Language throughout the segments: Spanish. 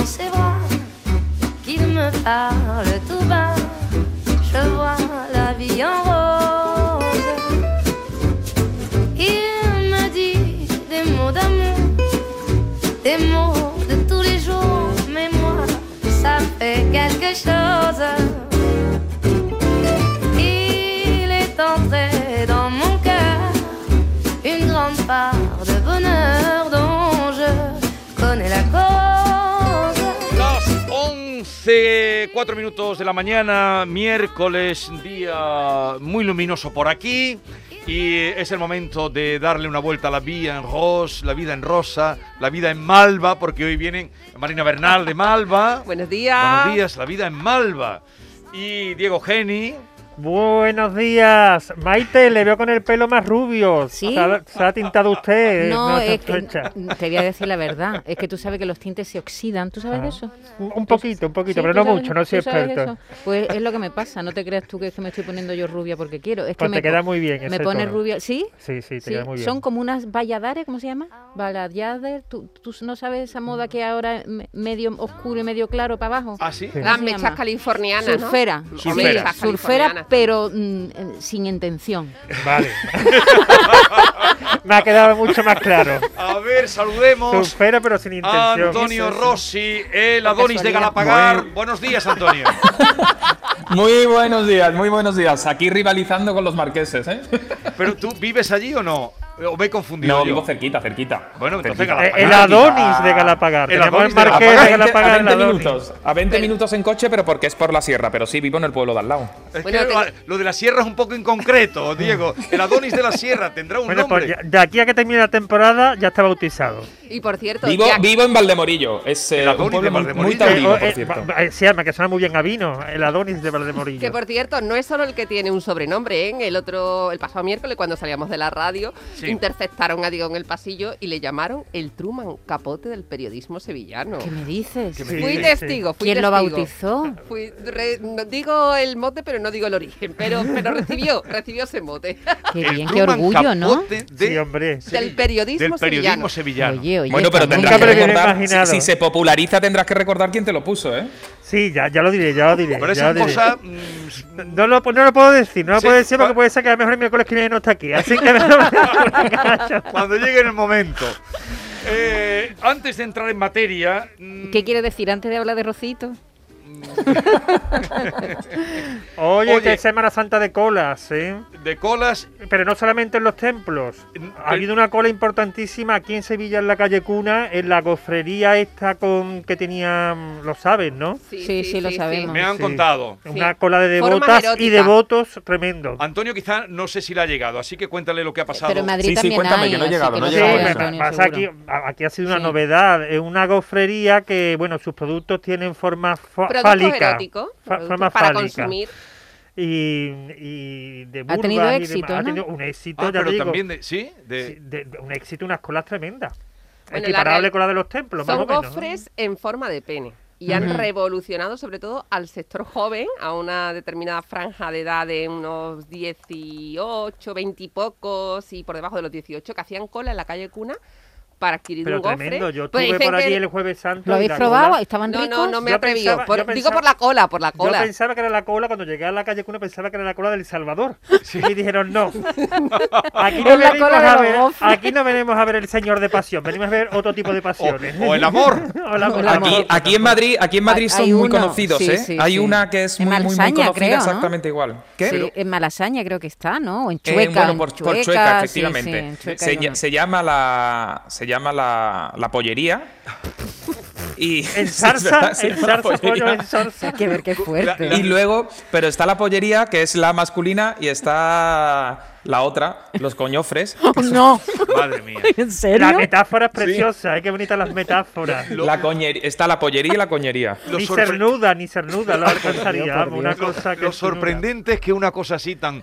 dans ses bras, qu'il me parle tout bas. Je vois la vie en rose. Il me dit des mots d'amour, des mots de tous les jours, mais moi, ça fait quelque chose. Il est entré dans mon cœur une grande part 11, 4 minutos de la mañana, miércoles, día muy luminoso por aquí. Y es el momento de darle una vuelta a la vida en Ros, la vida en Rosa, la vida en Malva, porque hoy vienen Marina Bernal de Malva. Buenos días. Buenos días, la vida en Malva. Y Diego Geni. Buenos días, Maite, le veo con el pelo más rubio. ¿Sí? Se ha, se ha tintado usted. No, se es que, te voy a decir la verdad. Es que tú sabes que los tintes se oxidan. ¿Tú sabes de Ah. eso? Un poquito, un poquito, Sí, pero ¿tú no sabes- mucho, no soy experto. eso? Pues es lo que me pasa. No te creas tú que es que me estoy poniendo yo rubia porque quiero. Es que Pues me te queda muy bien Me pone tono. rubia. ¿Sí? Sí, sí, te Sí, queda muy bien. Son como unas valladares, ¿cómo se llama? Valladares. ¿Tú, tú no sabes esa moda que ahora me- medio oscuro y medio claro para abajo? ¿Ah, sí? Sí. Las mechas californianas, ¿no? Surfera. Surfera. Pero mm, eh, sin intención. Vale. Me ha quedado mucho más claro. A ver, saludemos Surfera, pero sin intención. Antonio. Rossi, el Adonis de. Galapagar. Muy- Buenos días, Antonio. Muy buenos días, muy buenos días. Aquí rivalizando con los marqueses, ¿eh? ¿Pero tú vives allí o no? ¿O me he confundido No, yo? vivo cerquita, cerquita. Bueno, entonces Cerquita. Eh, Galapagar. el Adonis de Galapagar. El Adonis el de A de 20, a Galapagar. el 20 Adonis. minutos, a 20 minutos en coche, pero porque es por la sierra, pero sí vivo en el pueblo de al lado. Es Bueno, que tengo- lo- lo de la sierra es un poco inconcreto, Diego. El Adonis de la sierra tendrá un Bueno, nombre. pues ya- de aquí a que termine la temporada ya está bautizado. Y por cierto, Vivo, ya- vivo en Valdemorillo, es eh, El Adonis un pueblo de muy, Valdemorillo. muy Eh, taurino, Eh, por eh, cierto. eh, llama, que suena muy bien a vino, el Adonis de Valdemorillo. que por cierto, no es solo el que tiene un sobrenombre, ¿eh? El otro, el pasado miércoles, cuando salíamos de la radio, Sí. Interceptaron a Diego en el pasillo y le llamaron el Truman Capote del periodismo sevillano. ¿Qué me dices? ¿Qué me Fui testigo, fui ¿Quién lo testigo. bautizó? Fui- re- no digo el mote, pero no digo el origen. Pero, pero recibió, recibió ese mote. Qué El bien, qué orgullo, ¿no? Capote de- Sí, hombre. sí. Del periodismo del periodismo sevillano. sevillano. Oye, oye. Bueno, pero tendrás que lo recordar, si, se populariza tendrás que recordar quién te lo puso, ¿eh? Sí, ya, ya lo diré, ya lo diré. Pero ya esa lo diré. cosa. mm, No lo, no lo puedo decir, no lo Sí, puedo decir porque puede ser que a lo mejor el miércoles que viene no está aquí. Así que. cuando llegue el momento. Eh, antes de entrar en materia. mm, ¿Qué quiere decir antes de hablar de Rocito? Oye, Oye. que es Semana Santa de colas, ¿eh? De colas. Pero no solamente en los templos. Ha habido una cola importantísima aquí en Sevilla, en la calle Cuna, en la gofrería esta con que tenían, lo sabes, ¿no? Sí, sí, lo sabemos. Me han Sí. contado. Una cola de devotas y devotos tremendo. Antonio quizá no sé si le ha llegado, así que cuéntale lo que ha pasado. Pero en Madrid Sí, sí, también cuéntame, hay, que no así llegado, no Sí, llegado pasa aquí, aquí ha sido una novedad. Es una gofrería que, bueno, sus productos tienen forma fa- Productos fálica. forma para fálica. consumir. Y, y de Ha tenido éxito. Ha ¿no? tenido un éxito, Ah, ya pero digo. también de. ¿Sí? De, Sí, de- de un éxito, unas colas tremendas. Bueno, la Equiparable real- con la de los templos, más Son o menos. ¿no? gofres en forma de pene. Y han revolucionado sobre todo al sector joven, a una determinada franja de edad de unos 18, 20 y pocos y por debajo de los 18, que hacían cola en la calle Cuna para adquirir Pero un gofre. tremendo, yo Pues estuve por allí que- el Jueves Santo. ¿Lo habéis probado? cola- ¿Estaban No, ricos? no, no me Yo yo Digo por la cola, por la Yo cola. pensaba que era la cola, cuando llegué a la calle Cuna pensaba que era la cola del Salvador. Y dijeron, no. Aquí no, venimos a ver, aquí no venimos a ver el señor de pasión, venimos a ver otro tipo de o, pasiones. o el amor. O el amor. Aquí, aquí en Madrid, aquí en Madrid son muy conocidos, sí, ¿eh? sí, Hay sí. una que es En muy, muy, muy conocida, creo, ¿no? exactamente igual. ¿Qué? Sí, en Malasaña creo que está, ¿no? O en Eh, Chueca. bueno, en por, por Chueca, sí, efectivamente. sí, en Chueca se, llama la se llama la, la pollería. y En Sí, verdad, se en zarza, pollo, pollería. en zarza. Hay que ver qué fuerte. Y luego, pero está la pollería, que es la masculina, y está la otra, los coñofres. Oh, no, Madre mía. ¿en serio? La metáfora es preciosa, hay que bonitas las metáforas. Lo- La coñería, está la pollería y la coñería. Lo Ni sorpre- cernuda, ni cernuda lo alcanzaría. Una cosa que Lo es cernuda. sorprendente es que una cosa así tan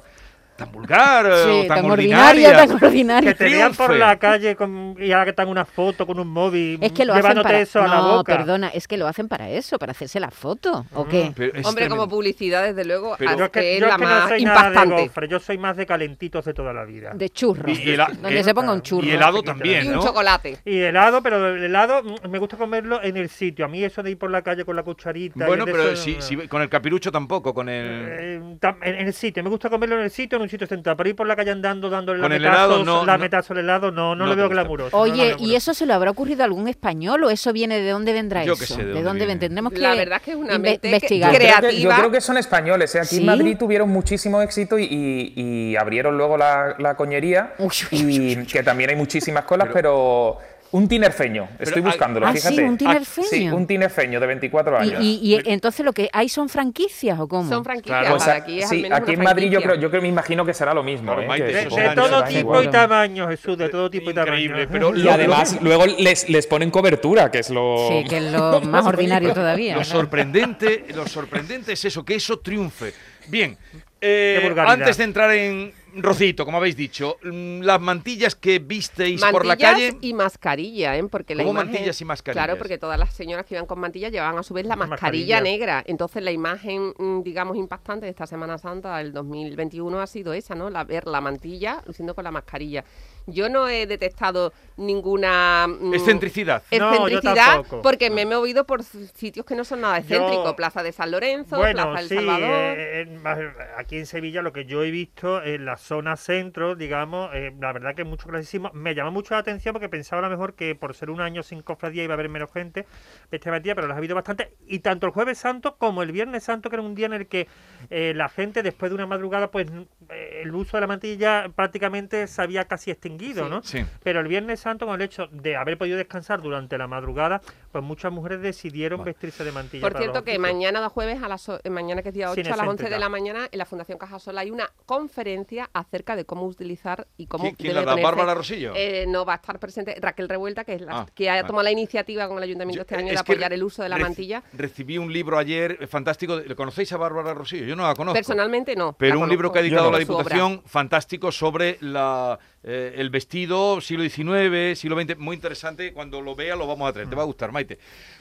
tan vulgar eh, Sí, o tan, ordinaria. tan ordinario. Que te vean por la calle con, y hagan una foto con un móvil Es que lo hacen para... eso a la No, boca. perdona, es que lo hacen para eso, para hacerse la foto, ¿o qué? Pero es Hombre, como publicidad, desde luego, Pero- Yo es que, yo la que no más soy nada de gofre, yo soy más de calentitos de toda la vida. De churro. Y el- Donde eh, se ponga un churro. Y helado también, Y un ¿no? chocolate. Y helado, pero el helado mm, me gusta comerlo en el sitio. A mí eso de ir por la calle con la cucharita. Bueno, pero eso, si, no. si- con el capirucho tampoco, con el... Eh, en, en el sitio, me gusta comerlo en el sitio, en un sitio sentado. Pero ir por la calle andando, dándole lametazos, helado no- no- lametazo al helado, no, no, no lo te veo glamuroso. Oye, ¿y eso se lo habrá ocurrido a algún español o eso viene de dónde vendrá Yo eso? qué sé de ¿De dónde dónde viene. ven? Tendremos que, La verdad es que es una inve- mente que- investigar. Yo creo, que, yo creativa. creo que son españoles. ¿eh? Aquí ¿Sí? en Madrid tuvieron muchísimo éxito y, y- y abrieron luego la, la coñería. Uy, uy, uy, y que también hay muchísimas colas, pero, un tinerfeño. Estoy ah, buscándolo, ah, sí, fíjate. un tinerfeño. Sí, un tinerfeño de 24 Y, años. y- y entonces lo que hay son franquicias o cómo? Son franquicias. Claro. Pues, aquí es sí, aquí en Madrid yo creo, yo creo, me imagino que será lo mismo. Claro, ¿eh? Maite, De, todo tipo y tamaño, Jesús, de todo tipo y tamaño. Pero Y lo- además luego les, les ponen cobertura, que es lo... Sí, que es lo más ordinario todavía. Lo ¿no? sorprendente, lo sorprendente es eso, que eso triunfe. Bien, eh, antes de entrar en Rocito, como habéis dicho, mm, las mantillas que visteis por la Mantillas calle. y mascarilla, ¿eh? Porque la ¿Cómo imagen- mantillas y mascarillas? Claro, porque todas las señoras que iban con mantillas llevaban a su vez la mascarilla, Mascarilla. negra. Entonces la imagen, mm, digamos, impactante de esta Semana Santa del 2021 ha sido esa, ¿no? La, ver la mantilla luciendo con la mascarilla. Yo no he detectado ninguna... mm, Excentricidad. Excentricidad porque me he movido por sitios que no son nada excéntricos. Yo- Plaza de San Lorenzo, Bueno, Plaza del sí, Salvador... eh, en- más- aquí en Sevilla lo que yo he visto en la zona centro, digamos, eh, la verdad que es mucho clarísimo. Me llama mucho la atención porque pensaba a lo mejor que por ser un año sin cofradía iba a haber menos gente bestia metida, pero las ha habido bastante. Y tanto el jueves santo como el viernes santo, que era un día en el que eh, la gente después de una madrugada, pues eh, el uso de la mantilla prácticamente se había casi extinguido, Sí. ¿no? Sí. Pero el viernes santo, con el hecho de haber podido descansar durante la madrugada, pues muchas mujeres decidieron vestirse de mantilla. Por para cierto, los que mañana de jueves, a las, eh, mañana que es día 8, Sin a las 11 de la mañana, en la Fundación Cajasol hay una conferencia acerca de cómo utilizar y cómo ¿Quién- quién debe la da? ponerse- ¿Bárbara Rosillo? Eh, no, va a estar presente Raquel Revuelta, que es la Ah, que ha vale. tomado la iniciativa con el Ayuntamiento Yo- este año es de apoyar el uso de la reci- mantilla. Recibí un libro ayer eh, fantástico. ¿Le conocéis a Bárbara Rosillo? Yo no la conozco. Personalmente no. Pero un libro que ha editado no. la. Diputación, fantástico, sobre la, eh, el vestido siglo XIX, siglo XX, muy interesante. Cuando lo vea lo vamos a traer, te va a gustar, Maite.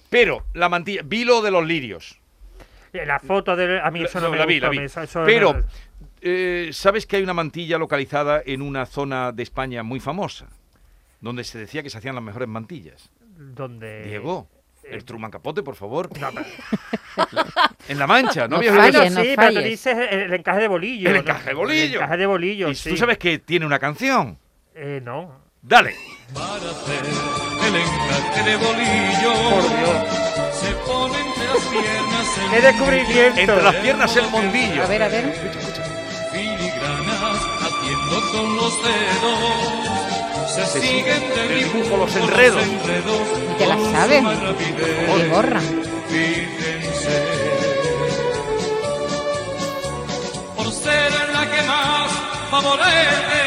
Pero la mantilla, vi lo de los lirios. Eh, La foto de a mí eso no me la vi, la vi. eso- eso Pero, no- eh, ¿sabes que hay una mantilla localizada en una zona de España muy famosa? Donde se decía que se hacían las mejores mantillas. donde Diego, el Truman Capote, por favor. En La Mancha, ¿no falles, sí, pero tú dices el, encaje de bolillo. El encaje de bolillo. El encaje de bolillo, Y sí. tú sabes que tiene una canción. Eh, no. Dale. Para hacer el encaje de bolillo Por Dios. se pone entre las piernas el ¡Qué descubrimiento! Entre las piernas el mondillo. A ver, a ver. filigranas haciendo con los dedos se, siguen siguen de del dibujo los enredos. ¿Y te las sabes? Qué gorra. Por ser la que más favorece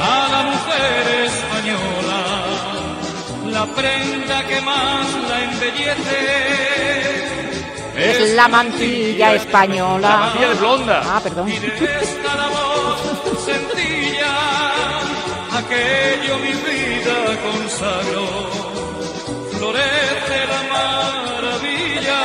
a la mujer española, la prenda que más la embellece. Es la mantilla española. La mantilla de blonda. Ah, perdón. Aquello mi vida consagró. Florece la maravilla,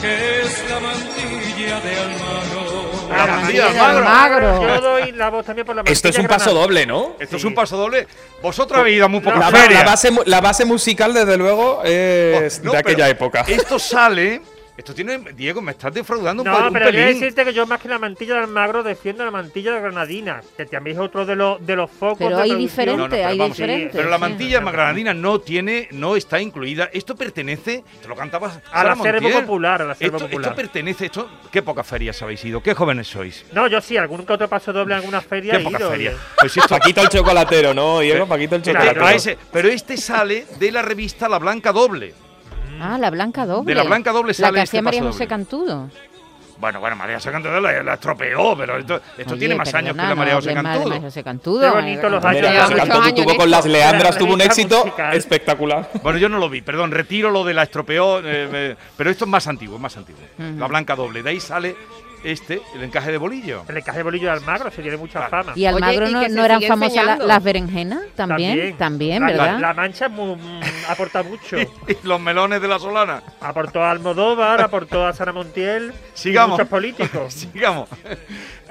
que es la mantilla de Almagro. La mantilla de Almagro. Almagro. Yo doy la voz también por la Esto es un paso doble, ¿no? Esto es un paso doble. Vosotros habéis ido a muy La, ferias. la base, la base musical, desde luego, es No, de aquella época. Esto sale. Esto tiene. Diego, me estás defraudando un, No, un pero yo voy a pelín. decirte que yo más que la mantilla de Almagro defiendo la mantilla de Granadina, que también es otro de los de los focos Pero de hay diferente, No, no, pero hay vamos, diferentes. Pero la sí. mantilla granadina no tiene, no está incluida. Esto pertenece, te lo cantabas Al Sara acervo popular, al acervo esto, popular. esto pertenece, esto, ¿qué pocas ferias habéis ido? ¿Qué jóvenes sois? No, yo sí, algún que otro paso doble en alguna feria ¿Qué he pocas ido, ferias? oye. Pues esto, Paquito el chocolatero, ¿no, Diego? Paquito el chocolatero. a pero este sale de la revista La Blanca Doble. Ah, la blanca doble. De la blanca doble La sale que este hacía María paso José. Cantudo. Bueno, bueno, María José Cantudo la, la estropeó, pero esto, esto Oye, tiene más años que la María José Cantudo. María José Cantudo. Qué bonito los años. María José Cantudo años tuvo con las Leandras, La tuvo un éxito musical. espectacular. Bueno, yo no lo vi, perdón, retiro lo de la estropeó, eh, eh, pero esto es más antiguo, es más antiguo. La blanca doble, de ahí sale este, el encaje de bolillo. El encaje de bolillo de Almagro se tiene mucha fama. ¿Y Almagro Oye, y no, eran famosas la- las berenjenas? También, también, La- la- ¿verdad? La, mancha mm, aporta mucho. Y los melones de la Solana. Aportó a Almodóvar, aportó a Sara Montiel. y Sigamos. Muchos políticos. Sigamos.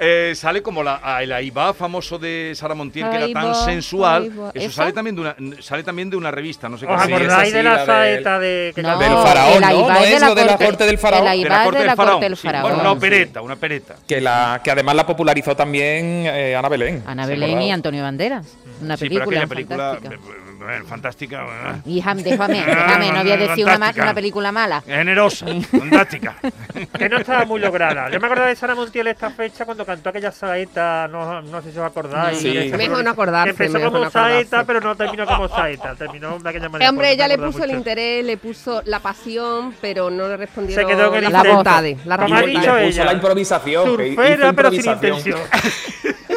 Eh, sale como la, el Aibá famoso de Sara Montiel, que era tan Aibá, sensual. Aibá. Eso ¿Esa? sale también, de una, sale también de una revista, no sé ¿Os se esa acordáis sí, de la saeta de que No, Del faraón, el ¿no? Aibá ¿No es de la lo de la corte- del faraón? El de Aibá la es corte de del la faraón. corte del faraón. Bueno, una opereta, una opereta. Que, la, que además la popularizó también eh, Ana Belén. Ana ¿os Belén y? Antonio Banderas. Una sí, pero película, aquella película fantástica. Eh, fantástica. eh, Hija, déjame, déjame, no voy a decir una, una película mala. Generosa, fantástica. que no estaba muy lograda. Yo me acuerdo de Sara Montiel esta fecha cuando cantó aquella saeta, no, no sé si os acordáis. Sí. Mejor no acordarse, Empezó como no saeta, pero no terminó como saeta. Terminó de aquella manera. Eh, hombre, ella le puso el mucho. interés, le puso la pasión, pero no le respondieron Se quedó en el voluntades. dicho le puso ella. la improvisación. Surfera, pero sin intención.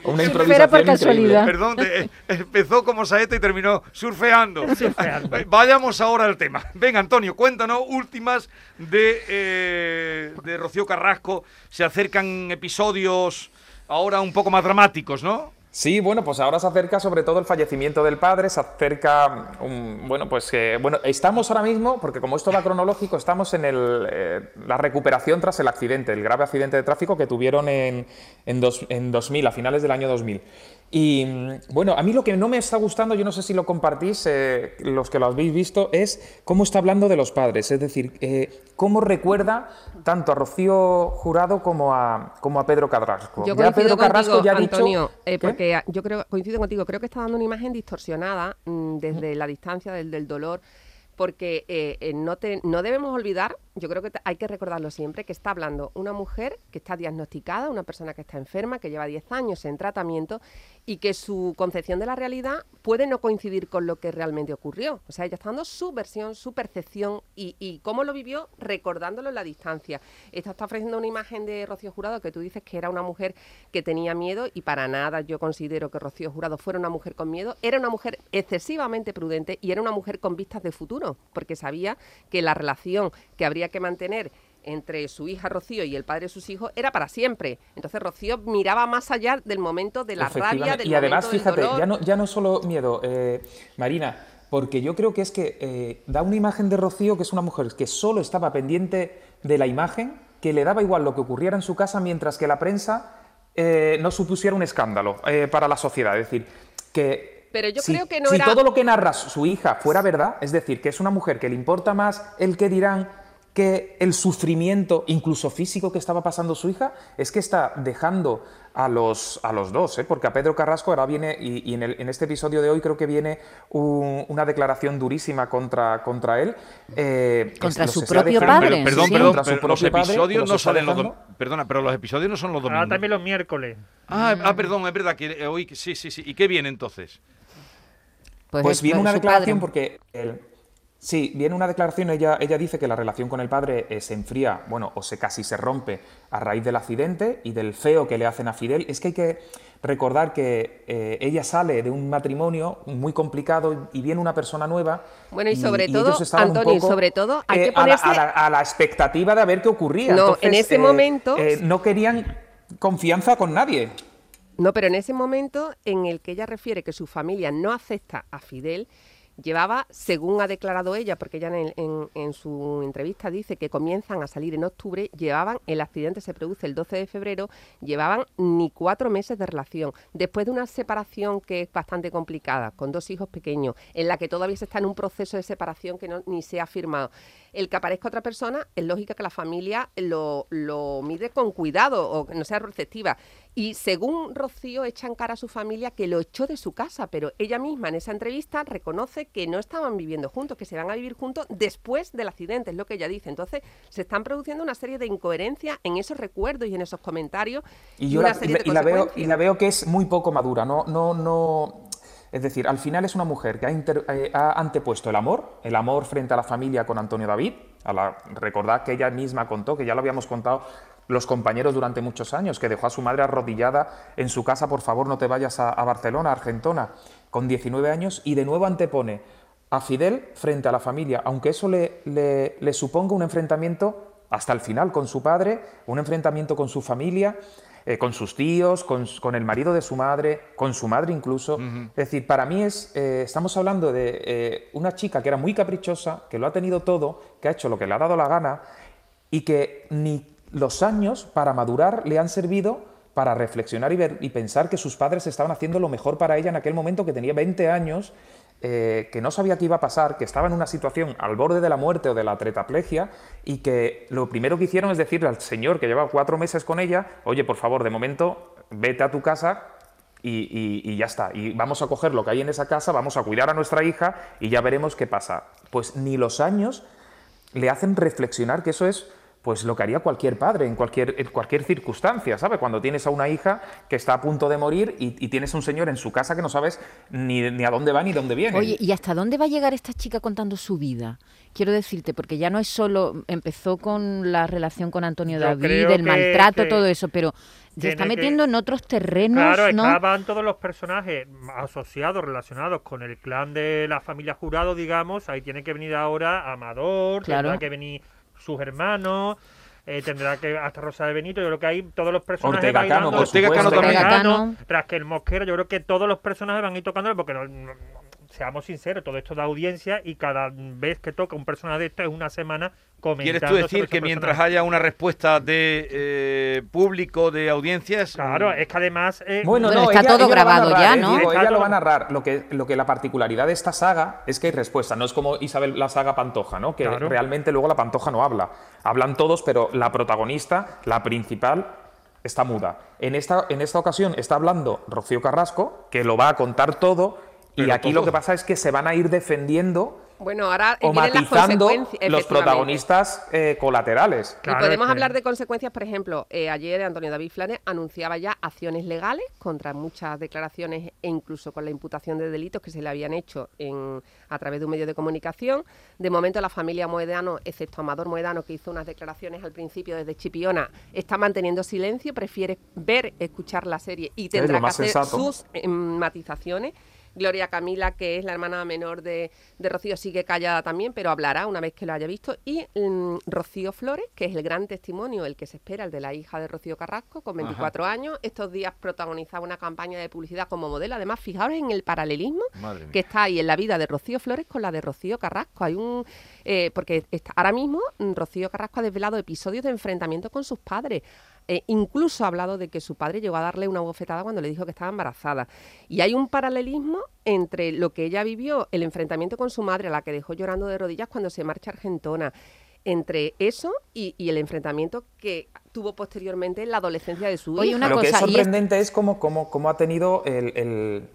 Una improvisación por casualidad. Perdón, de- eh, empezó como saeta y terminó surfeando. Surfeando. Eh, Vayamos ahora al tema. Venga, Antonio, cuéntanos últimas de, eh, de Rocío Carrasco. Se acercan episodios ahora un poco más dramáticos, ¿no? Sí, bueno, pues ahora se acerca sobre todo el fallecimiento del padre, se acerca, un- bueno, pues eh, bueno, estamos ahora mismo, porque como esto va cronológico, estamos en el, eh, la recuperación tras el accidente, el grave accidente de tráfico que tuvieron en, en, dos- en 2000, a finales del año 2000. Y mm, bueno, a mí lo que no me está gustando, yo no sé si lo compartís, eh, los que lo habéis visto, es cómo está hablando de los padres, es decir, eh, cómo recuerda tanto a Rocío Jurado como a, como a Pedro Carrasco. Yo Ya Pedro Carrasco ya ha dicho- Antonio, eh, porque ah, yo creo, coincido contigo, creo que está dando una imagen distorsionada mm, desde la distancia del, del dolor, porque no, te- no debemos olvidar, yo creo que hay que recordarlo siempre, que está hablando una mujer que está diagnosticada, una persona que está enferma, que lleva 10 años en tratamiento y que su concepción de la realidad puede no coincidir con lo que realmente ocurrió. O sea, ella está dando su versión, su percepción y, y cómo lo vivió recordándolo en la distancia. Esta está ofreciendo una imagen de Rocío Jurado que tú dices que era una mujer que tenía miedo y para nada yo considero que Rocío Jurado fuera una mujer con miedo. Era una mujer excesivamente prudente y era una mujer con vistas de futuro, porque sabía que la relación que habría que mantener entre su hija Rocío y el padre de sus hijos era para siempre. Entonces Rocío miraba más allá del momento de la rabia, del Y además, momento del fíjate, dolor. ya no, ya no solo miedo, eh, Marina, porque yo creo que es que eh, da una imagen de Rocío que es una mujer que solo estaba pendiente de la imagen, que le daba igual lo que ocurriera en su casa, mientras que la prensa eh, no supusiera un escándalo para la sociedad. Es decir, que Pero yo si, creo que no si era- todo lo que narra su hija fuera verdad, es decir, que es una mujer que le importa más el que dirán que el sufrimiento, incluso físico, que estaba pasando su hija, es que está dejando a los, a los dos, ¿eh? porque a Pedro Carrasco ahora viene, y, y en, el- en este episodio de hoy creo que viene un- una declaración durísima contra, contra él. eh, Contra su propio padre, perdón, sí. perdón, pero los padre, no salen los Perdona, pero los episodios no son los domingos. Ah, también los miércoles. Ah, ah, perdón, es verdad que eh, hoy sí, sí, sí. ¿Y qué viene entonces? Pues es viene una declaración padre. porque el- sí, viene una declaración, ella, ella dice que la relación con el padre eh, se enfría, bueno, o se casi se rompe a raíz del accidente y del feo que le hacen a Fidel. Es que hay que recordar que eh, ella sale de un matrimonio muy complicado y viene una persona nueva. Bueno, y sobre todo, Antonio, poco, sobre todo, hay eh, que a la- ponerse- a, la, a la expectativa de ver qué ocurría. No, Entonces, en ese momento- no querían confianza con nadie. No, pero en ese momento en el que ella refiere que su familia no acepta a Fidel, llevaba, según ha declarado ella, porque ella en, en- en su entrevista dice que comienzan a salir en octubre, llevaban, el accidente se produce el 12 de febrero, llevaban ni cuatro meses de relación. Después de una separación que es bastante complicada, con dos hijos pequeños, en la que todavía se está en un proceso de separación que no, ni se ha firmado. El que aparezca otra persona, es lógica que la familia lo, lo mide con cuidado o que no sea receptiva. Y según Rocío, echa en cara a su familia que lo echó de su casa, pero ella misma en esa entrevista reconoce que no estaban viviendo juntos, que se van a vivir juntos después del accidente, es lo que ella dice. Entonces, se están produciendo una serie de incoherencias en esos recuerdos y en esos comentarios. Y yo la, y la veo, y la veo que es muy poco madura. No, no, no. Es decir, al final es una mujer que ha, inter- eh, ha antepuesto el amor, el amor frente a la familia con Antonio David. A la, recordad que ella misma contó, que ya lo habíamos contado los compañeros durante muchos años, que dejó a su madre arrodillada en su casa, por favor no te vayas a, a Barcelona, a Argentona, con 19 años, y de nuevo antepone a Fidel frente a la familia, aunque eso le, le- le suponga un enfrentamiento hasta el final con su padre, un enfrentamiento con su familia, eh, con sus tíos, con el marido de su madre, con su madre incluso. Es decir, para mí es, eh, estamos hablando de eh, una chica que era muy caprichosa, que lo ha tenido todo, que ha hecho lo que le ha dado la gana y que ni los años para madurar le han servido para reflexionar y, ver, y pensar que sus padres estaban haciendo lo mejor para ella en aquel momento que tenía 20 años, eh, que no sabía qué iba a pasar, que estaba en una situación al borde de la muerte o de la tetraplegia y que lo primero que hicieron es decirle al señor que lleva cuatro meses con ella, oye, por favor, de momento vete a tu casa y- y ya está. Y vamos a coger lo que hay en esa casa, vamos a cuidar a nuestra hija y ya veremos qué pasa. Pues ni los años le hacen reflexionar que eso es pues lo que haría cualquier padre en cualquier, en cualquier circunstancia, ¿sabe? Cuando tienes a una hija que está a punto de morir y, y tienes a un señor en su casa que no sabes ni, ni a dónde va ni dónde viene. Oye, ¿y hasta dónde va a llegar esta chica contando su vida? Quiero decirte, porque ya no es solo, empezó con la relación con Antonio Yo David, el que- maltrato, que todo eso, pero se está que- metiendo en otros terrenos, Claro, ¿no? estaban todos los personajes asociados, relacionados con el clan de la familia Jurado, digamos. Ahí tiene que venir ahora Amador, Claro. tendrá que venir sus hermanos, eh, tendrá que hasta Rosa de Benito. Yo creo que hay todos los personajes Ortega Cano, Ortega Cano también. Ortega Cano. Raquel Mosquera, yo creo que todos los personajes van a ir tocándole porque no, no- seamos sinceros, todo esto da audiencia y cada vez que toca un personaje de esto es una semana. ¿Quieres tú decir que mientras haya una respuesta de eh, público, de audiencias... Claro, es que además... eh, Bueno, está ella- todo ella grabado narrar, ya, ¿eh? ¿no? Digo, Está ella lo va a narrar. Lo que, lo que la particularidad de esta saga es que hay respuesta. No es como Isabel la saga Pantoja, ¿no? Que Claro. realmente luego la Pantoja no habla. Hablan todos, pero la protagonista, la principal, está muda. En esta, en esta ocasión está hablando Rocío Carrasco, que lo va a contar todo. Y Pero aquí todo. lo que pasa es que se van a ir defendiendo Bueno, ahora eh, o las matizando consecuencias. los protagonistas eh, colaterales. Y Claro, podemos que- hablar de consecuencias, por ejemplo, eh, ayer Antonio David Flanes anunciaba ya acciones legales contra muchas declaraciones e incluso con la imputación de delitos que se le habían hecho en, a través de un medio de comunicación. De momento la familia Moedano, excepto Amador Moedano, que hizo unas declaraciones al principio desde Chipiona, está manteniendo silencio, prefiere ver, escuchar la serie y tendrá que hacer sensato. sus em, matizaciones. Gloria Camila, que es la hermana menor de, de Rocío, sigue callada también, pero hablará una vez que lo haya visto. Y mm, Rocío Flores, que es el gran testimonio, el que se espera, el de la hija de Rocío Carrasco, con 24 años. Estos días protagonizaba una campaña de publicidad como modelo. Además, fijaros en el paralelismo que está ahí en la vida de Rocío Flores con la de Rocío Carrasco. Hay un eh, porque está- ahora mismo mm, Rocío Carrasco ha desvelado episodios de enfrentamiento con sus padres. Eh, incluso ha hablado de que su padre llegó a darle una bofetada cuando le dijo que estaba embarazada. Y hay un paralelismo entre lo que ella vivió, el enfrentamiento con su madre, a la que dejó llorando de rodillas cuando se marcha a Argentona, entre eso y, y el enfrentamiento que tuvo posteriormente en la adolescencia de su Oye, hija. una Lo que es y es- sorprendente es cómo, cómo- cómo ha tenido el, el-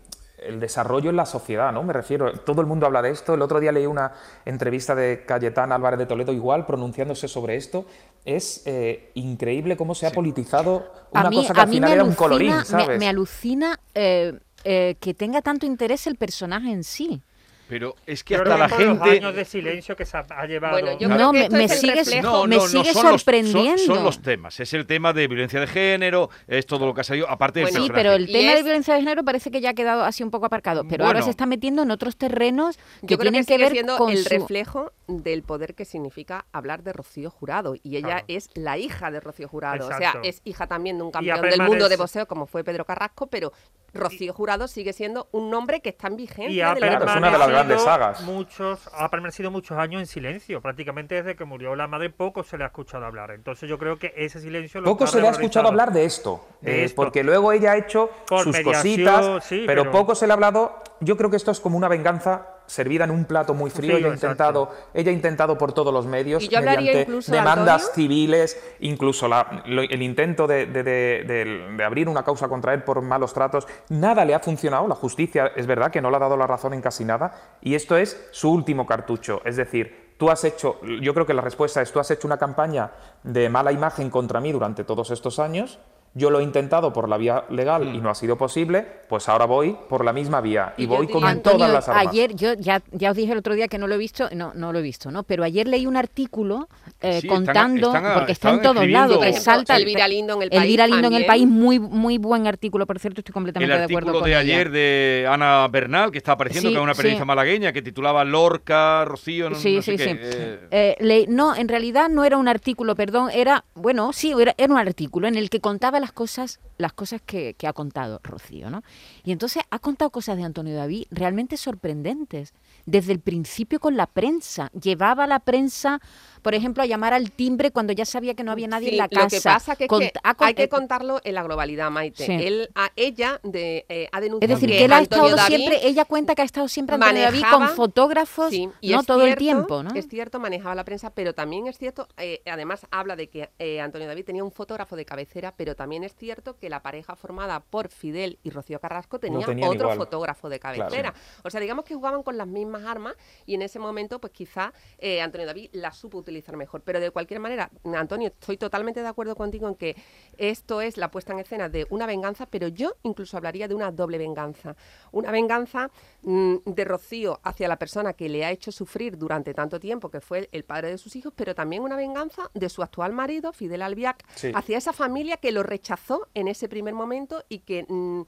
el desarrollo en la sociedad, ¿no? Me refiero, todo el mundo habla de esto. El otro día leí una entrevista de Cayetán Álvarez de Toledo, igual, pronunciándose sobre esto. Es eh, increíble cómo se ha politizado una mí, cosa que al final era un colorín, me- ¿sabes? me, alucina eh, eh, que tenga tanto interés el personaje en sí. Pero es que hasta la que por los gente... años de silencio que se ha, llevado. Bueno, yo No, creo que me- me No, me sigue son los- son- sorprendiendo. Son, los temas. Es el tema de violencia de género, es todo lo que ha salido, aparte del Bueno, Sí, personaje. pero el tema de violencia de género parece que ya ha quedado así un poco aparcado, pero ahora se está metiendo en otros terrenos que Yo creo tienen que que, sigue ver siendo con el su... reflejo del poder que significa hablar de Rocío Jurado. Y ella Claro. es la hija de Rocío Jurado. O sea, es hija también de un campeón del mundo es- de boxeo como fue Pedro Carrasco, pero Rocío Jurado sigue siendo un nombre que está en vigencia. Y ha de la es época. una de las permanecido grandes sagas. Muchos, ha permanecido muchos años en silencio. Prácticamente desde que murió la madre, poco se le ha escuchado hablar. Entonces yo creo que ese silencio lo Poco se le ha escuchado hablar de esto, De eh, esto. porque luego ella ha hecho Por sus cositas, sí, pero, pero- poco se le ha hablado. Yo creo que esto es como una venganza servida en un plato muy frío. Frío, ella, ha intentado, ella ha intentado por todos los medios, Y yo mediante demandas Antonio. civiles, incluso la- lo- el intento de, de- de- de- de abrir una causa contra él por malos tratos. Nada le ha funcionado. La justicia es verdad que no le ha dado la razón en casi nada. Y esto es su último cartucho. Es decir, tú has hecho, yo creo que la respuesta es, tú has hecho una campaña de mala imagen contra mí durante todos estos años yo lo he intentado por la vía legal y no ha sido posible, pues ahora voy por la misma vía y, Y voy con todas las armas. ayer, yo ya, ya os dije el otro día que no lo he visto, no, no lo he visto, ¿no? Pero ayer leí un artículo eh, Sí, están- contando, están a- porque está en están todos lados, Por que salta Elvira Lindo en el Elvira país Lindo en el también. país, muy, muy buen artículo, por cierto, estoy El completamente de acuerdo artículo con de ella. ayer de Ana Bernal, que está apareciendo, Sí, que es una periodista sí. malagueña, que titulaba Lorca, Rocío, no, Sí, no sé sí, qué, sí. eh, Eh, le- no, en realidad no era un artículo, perdón, era, bueno, sí, era, era un artículo en el que contaba las cosas, las cosas que, ha contado Rocío, ¿no? Y entonces ha contado cosas de Antonio David realmente sorprendentes. Desde el principio con la prensa, llevaba la prensa, por ejemplo, a llamar al timbre cuando ya sabía que no había nadie Sí, en la casa. Lo que pasa que, es que con- hay que eh, contarlo en la globalidad, Maite. Sí. Él, a ella de, eh, ha Es denunciado decir, que que él ha Antonio estado David siempre, ella cuenta que ha estado siempre Antonio David con fotógrafos, Sí, y no es todo el cierto- tiempo, ¿no? Es cierto, manejaba la prensa, pero también es cierto, eh, además habla de que eh, Antonio David tenía un fotógrafo de cabecera, pero también es cierto que la pareja formada por Fidel y Rocío Carrasco tenía otro igual. fotógrafo de Claro. cabecera. O sea, digamos que jugaban con las mismas armas y en ese momento, pues quizá eh, Antonio David la supo utilizar mejor. Pero de cualquier manera, Antonio, estoy totalmente de acuerdo contigo en que esto es la puesta en escena de una venganza, pero yo incluso hablaría de una doble venganza. Una venganza mm, de Rocío hacia la persona que le ha hecho sufrir durante tanto tiempo, que fue el padre de sus hijos, pero también una venganza de su actual marido, Fidel Albiac, Sí. hacia esa familia que lo rechazó en ese primer momento y que mm,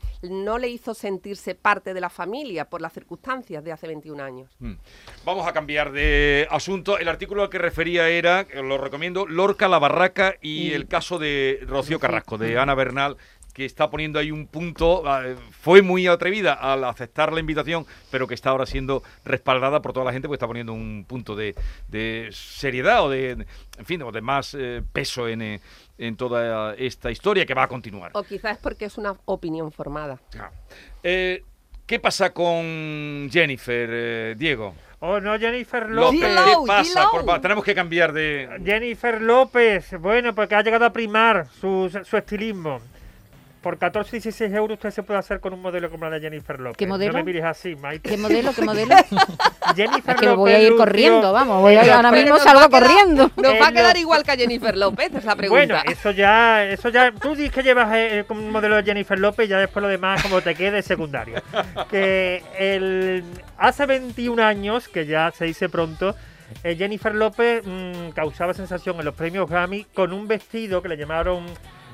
no le hizo sentirse parte de la familia por las circunstancias de hace 21 años. Mm. Vamos a cambiar de asunto. El artículo al que refería era, que lo recomiendo, Lorca, la Barraca y el caso de Rocío Carrasco, de Ana Bernal, que está poniendo ahí un punto. eh, Fue muy atrevida al aceptar la invitación, pero que está ahora siendo respaldada por toda la gente, porque está poniendo un punto de, de seriedad o de, en fin, o de más eh, peso en, eh, en toda esta historia que va a continuar. O quizás es porque es una opinión formada. Ah. Eh, ¿Qué pasa con Jennifer, eh, Diego? Oh, no, Jennifer López, ¿qué pasa? Por tenemos que cambiar de... Jennifer López, bueno, porque ha llegado a primar su, su estilismo. Por 14 y 16 euros usted se puede hacer con un modelo como la de Jennifer López. ¿Qué modelo? No me mires así, Maite. ¿Qué modelo? ¿Qué modelo? Jennifer Es que López voy a ir corriendo, vamos, voy a, ahora mismo salgo quedar- corriendo. Nos va a quedar igual que a Jennifer López, es la Bueno, pregunta. eso ya, eso ya, tú dices que llevas eh, como un modelo de Jennifer López y ya después lo demás como te quede secundario. Que el, hace 21 años, que ya se dice pronto, eh, Jennifer López mm, causaba sensación en los premios Grammy con un vestido que le llamaron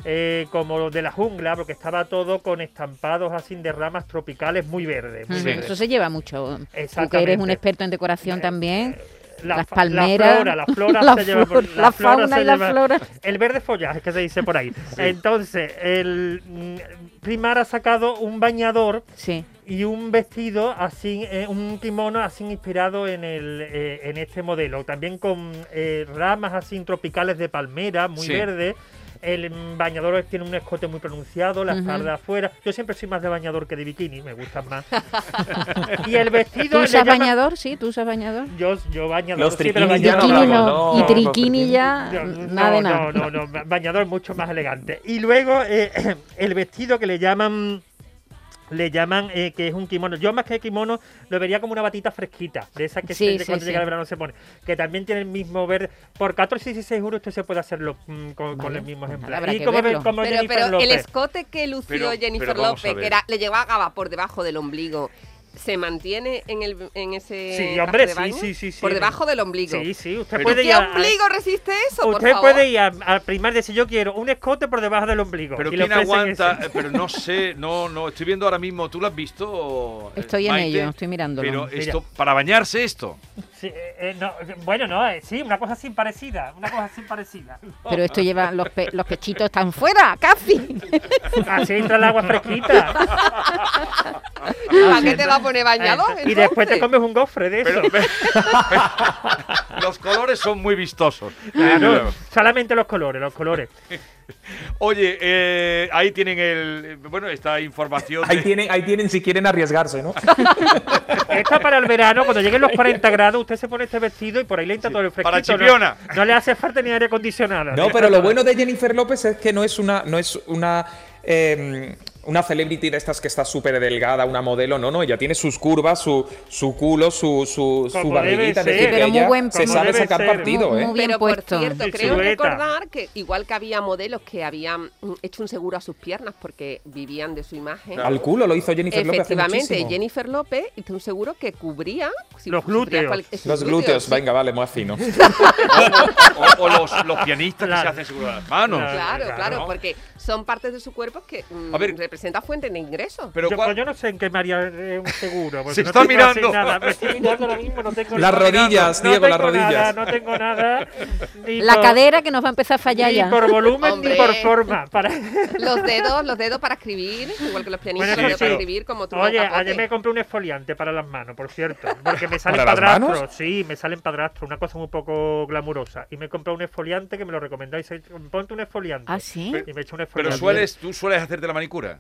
eh, como de la jungla, porque estaba todo con estampados así de ramas tropicales muy verdes. Muy verdes. Eso se lleva mucho. Tú que eres Exactamente. un experto en decoración también. La las palmeras, La flora, la flora la se lleva por la flora fauna se y la lleva- flora. El verde follaje que se dice por ahí. Entonces, el mm, Primar ha sacado un bañador Sí. y un vestido así, eh, un kimono así inspirado en el eh, en este modelo. También con eh, ramas así tropicales de palmera, muy Sí. verde. El bañador tiene un escote muy pronunciado, la espalda afuera. Yo siempre soy más de bañador que de bikini, me gustan más. y el vestido. ¿Tú usas llaman- bañador? Sí, ¿tú usas bañador? Yo, yo bañador. Los sí, pero bañador- no y triquini ya, no, nada nada. No, no, no, bañador mucho más elegante. Y luego eh, el vestido que le llaman le llaman eh, que es un kimono. Yo más que kimono lo vería como una batita fresquita, de esas que Sí, se- sí, cuando sí. llega el verano se pone, que también tiene el mismo verde. Por 14 y 16 euros usted se puede hacerlo mm, con, con Vale, el mismo ejemplar. nada, habrá y que como, ve- verlo. como Pero, Jennifer pero el escote que lució Pero- Jennifer López, que era, le llevaba por debajo del ombligo, ¿se mantiene en, el, en ese Sí, traje hombre, de sí, baño? sí, sí, sí. Por debajo del ombligo. Sí, sí, usted puede ¿Qué ir a- ombligo resiste eso, por Usted favor? puede ir al primar y decir yo quiero un escote por debajo del ombligo. Pero ¿quién aguanta? ese. Pero no sé, no, no, estoy viendo ahora mismo, ¿tú lo has visto? eh, Estoy en ello, estoy mirándolo. Pero Mira. esto, para bañarse esto. Sí, eh, eh, no, bueno, no, eh, sí, una cosa así parecida, una cosa así parecida. Pero esto lleva, los, pe- los pechitos están fuera, casi. Así entra el agua fresquita. ¿Para qué te va bañador? Y después te comes un gofre de eso. Pero, los colores son muy vistosos. Solamente los colores, los colores. Oye, eh, ahí tienen el, bueno, esta información. Ahí de- tienen, ahí tienen si quieren arriesgarse, ¿no? Esto para el verano, cuando lleguen los 40 grados, usted se pone este vestido y por ahí le entra todo el fresquito. para ¿no? chipiona. No, le hace falta ni aire acondicionado. No, pero lo bueno de Jennifer López es que no es una, no es una, eh, una celebrity de estas que está súper delgada, una modelo, no, no, ella tiene sus curvas, su, su culo, su, su, su barriguita, que Pero muy ella buen- se sabe sacar ser. partido, Muy- ¿eh? muy bien Pero por puesto. cierto, Sí, creo recordar que igual que había modelos que habían mm, hecho un seguro a sus piernas porque vivían de su imagen. Al culo lo hizo Jennifer López hace Efectivamente. Jennifer López hizo un seguro que cubría si Los glúteos. cual- Los glúteos, sí. venga, vale, más fino. O, o los, los pianistas que se hacen seguro de las manos. Claro. Claro, Claro. claro, porque son partes de su cuerpo que mm, A ver. Representa fuente de ingresos. Pero yo, ¿cuál- pues yo no sé en qué me haría eh, un seguro. Se no está mirando. Nada. Me estoy mirando ahora mismo, no tengo Las nada. rodillas, no Diego, las tengo nada, rodillas. no tengo nada. Ni La por- cadera que nos va a empezar a fallar Ni ya. por volumen Hombre. ni por forma. Para... Los dedos, los dedos para escribir, igual que los pianistas, Bueno, los dedos sí, para pero- escribir como tú. Oye, ayer me compré un esfoliante para las manos, por cierto. Porque me salen ¿Para las padrastros. Sí, me salen padrastros. Una cosa muy poco glamurosa. Y me compré un esfoliante que me lo recomendáis. Ponte un esfoliante. Ah, sí. Y me he hecho un Pero esfoliante. sueles, tú sueles hacerte la manicura.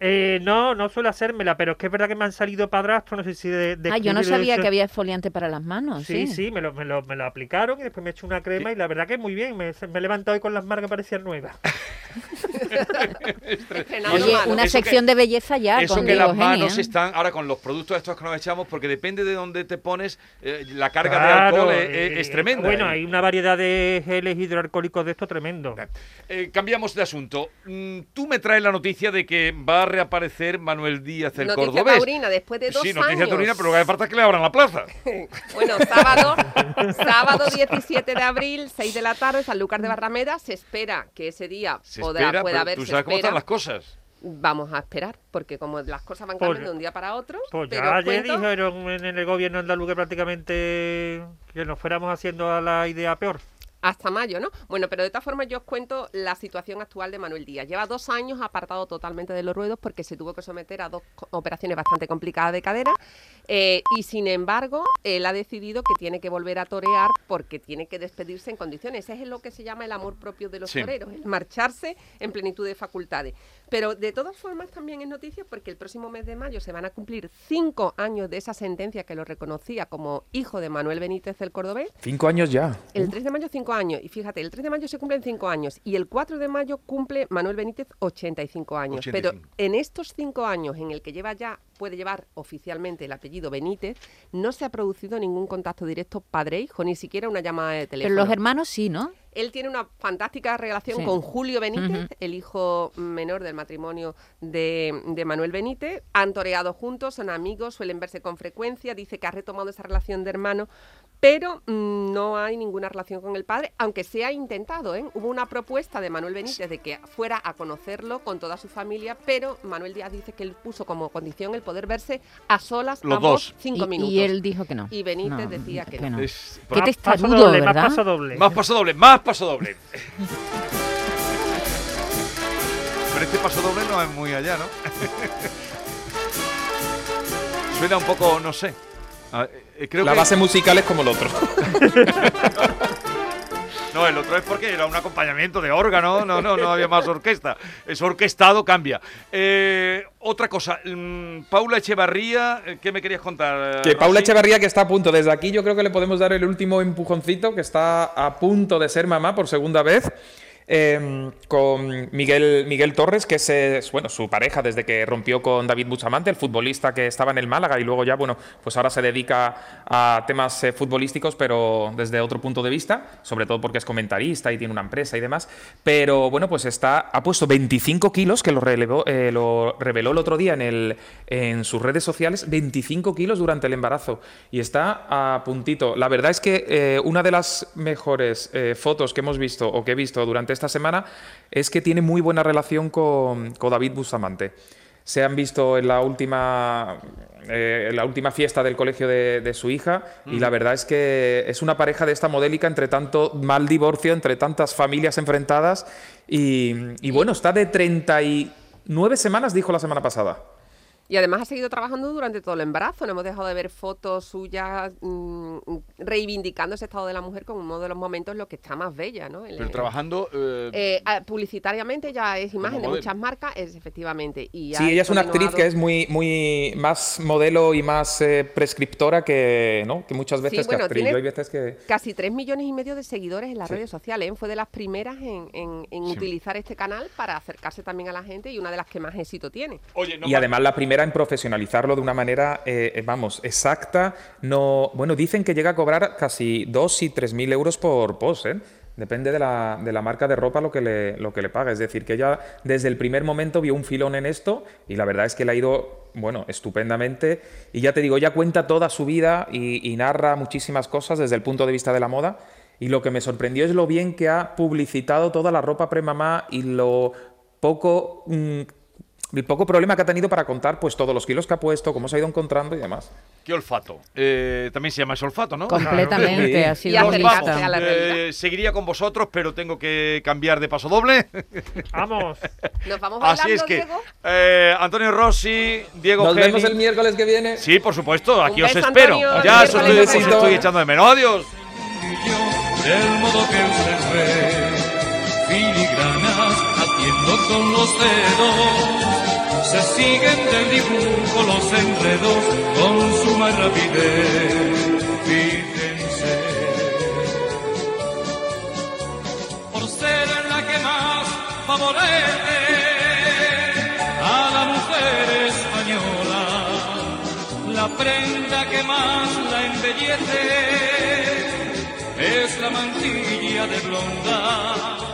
Eh, no, no suelo hacérmela, pero es que es verdad que me han salido padrastros. No sé si de. de Ah, yo no sabía que había exfoliante para las manos. Sí, Sí, sí, me lo, me, lo, me lo aplicaron y después me he hecho una crema y la verdad que muy bien. Me, me he levantado hoy con las manos que parecían nuevas. Oye, manos. una Eso que- sección de belleza ya. Eso con que las manos ¿eh? están ahora con los productos estos que nos echamos, porque depende de dónde te pones, eh, la carga de alcohol es, eh, es tremenda. Bueno, ¿eh? hay una variedad de geles hidroalcohólicos de esto tremendo. Eh, cambiamos de asunto. Mm, Tú me traes la noticia de que va a reaparecer Manuel Díaz el Noticia Cordobés. taurina, después de dos sí, noticia años. taurina, pero lo que hace falta es que le abran la plaza. Bueno, sábado, sábado 17 de abril, 6 de la tarde, Sanlúcar de Barrameda. Se espera que ese día Se podrá, espera, pueda haber. tú se sabes cómo espera. están las cosas. Vamos a esperar, porque como las cosas van Pues- cambiando de un día para otro. Pues pero ya ayer cuento- dijeron en el gobierno andaluz que prácticamente que nos fuéramos haciendo a la idea peor. Hasta mayo, ¿no? Bueno, pero de todas formas yo os cuento la situación actual de Manuel Díaz. Lleva dos años apartado totalmente de los ruedos porque se tuvo que someter a dos operaciones bastante complicadas de cadera eh, y sin embargo él ha decidido que tiene que volver a torear porque tiene que despedirse en condiciones. Ese es lo que se llama el amor propio de los Sí. toreros, el marcharse en plenitud de facultades. Pero de todas formas también es noticia porque el próximo mes de mayo se van a cumplir cinco años de esa sentencia que lo reconocía como hijo de Manuel Benítez el Cordobés. Cinco años ya. El 3 de mayo, 5 años. Y fíjate, el 3 de mayo se cumplen 5 años. Y el 4 de mayo cumple Manuel Benítez 85 años. 85. Pero en estos 5 años en el que lleva ya, puede llevar oficialmente el apellido Benítez, no se ha producido ningún contacto directo padre-hijo, ni siquiera una llamada de Pero teléfono. los hermanos sí, ¿no? Él tiene una fantástica relación Sí. con Julio Benítez, el hijo menor del matrimonio de, de Manuel Benítez. Han toreado juntos, son amigos, suelen verse con frecuencia. Dice que ha retomado esa relación de hermano, pero mm, no hay ninguna relación con el padre, aunque se ha intentado. ¿eh? Hubo una propuesta de Manuel Benítez de que fuera a conocerlo con toda su familia, pero Manuel Díaz dice que él puso como condición el poder verse a solas Los ambos dos. cinco y, minutos. y él dijo que no. Y Benítez No, decía que no. Es- Qué Más paso testarudo, doble, ¿verdad? Más paso doble. Más paso doble, más paso doble. Pero este paso doble no es muy allá, ¿no? Suena un poco, no sé. Creo La que base musical es como el otro. no, el otro es porque era un acompañamiento de órgano, no, no, no había más orquesta. Es orquestado, cambia. Eh, otra cosa, mm, Paula Echevarría, eh, ¿qué me querías contar? Que Paula? Echevarría que está a punto. Desde aquí yo creo que le podemos dar el último empujoncito, que está a punto de ser mamá por segunda vez. Eh, con Miguel, Miguel Torres, que es, bueno, su pareja desde que rompió con David Bustamante, el futbolista que estaba en el Málaga y luego ya, bueno, pues ahora se dedica a temas eh, futbolísticos, pero desde otro punto de vista, sobre todo porque es comentarista y tiene una empresa y demás. Pero bueno, pues está, ha puesto 25 kilos, que eh, lo reveló el otro día en, el, en sus redes sociales, 25 kilos durante el embarazo y está a puntito. La verdad es que eh, una de las mejores fotos que hemos visto o que he visto durante esta semana es que tiene muy buena relación con, con David Bustamante. Se han visto en la última, eh, en la última fiesta del colegio de, de su hija y la verdad es que es una pareja de esta modélica entre tanto mal divorcio, entre tantas familias enfrentadas y, y bueno, está de 39 semanas, dijo la semana pasada. Y además ha seguido trabajando durante todo el embarazo. No hemos dejado de ver fotos suyas mm, mm, reivindicando ese estado de la mujer como uno de los momentos en los que está más bella, ¿no? El- Pero trabajando... eh, eh, ah, publicitariamente ya es imagen de muchas marcas, es efectivamente. Y Sí, ella es una actriz que es muy, muy más modelo y más eh, prescriptora que, ¿no? que muchas veces bueno, que actriz. tiene- Yo hay veces que... Casi 3 millones y medio de seguidores en las Sí. redes sociales. ¿eh? Fue de las primeras en, en- en Sí. utilizar este canal para acercarse también a la gente y una de las que más éxito tiene. oye, no y además la primera en profesionalizarlo de una manera, eh, eh, vamos, exacta. No, bueno, dicen que llega a cobrar casi 2 y 3 mil euros por post, ¿eh? Depende de la, de la marca de ropa lo que, le, lo que le paga. Es decir, que ella desde el primer momento vio un filón en esto y la verdad es que le ha ido, bueno, estupendamente. Y ya te digo, ella cuenta toda su vida y, y narra muchísimas cosas desde el punto de vista de la moda. Y lo que me sorprendió es lo bien que ha publicitado toda la ropa premamá y lo poco... mm, el poco problema que ha tenido para contar pues todos los kilos que ha puesto, cómo se ha ido encontrando y demás. Qué olfato. Eh, también se llama ese olfato, ¿no? Completamente, Sí. ha sido vamos. a la Eh, seguiría con vosotros, pero tengo que cambiar de paso doble. Vamos. Nos vamos bailando, Así es que, Diego. eh, Antonio Rossi, Diego Nos Geli. vemos el miércoles que viene. Sí, por supuesto, aquí Un os beso, espero. Antonio, ya os estoy, os estoy echando de menos. Adiós. del modo que ve, filigranas haciendo con los dedos, se siguen del dibujo los enredos con suma rapidez. Fíjense, por ser la que más favorece a la mujer española, la prenda que más la embellece es la mantilla de blonda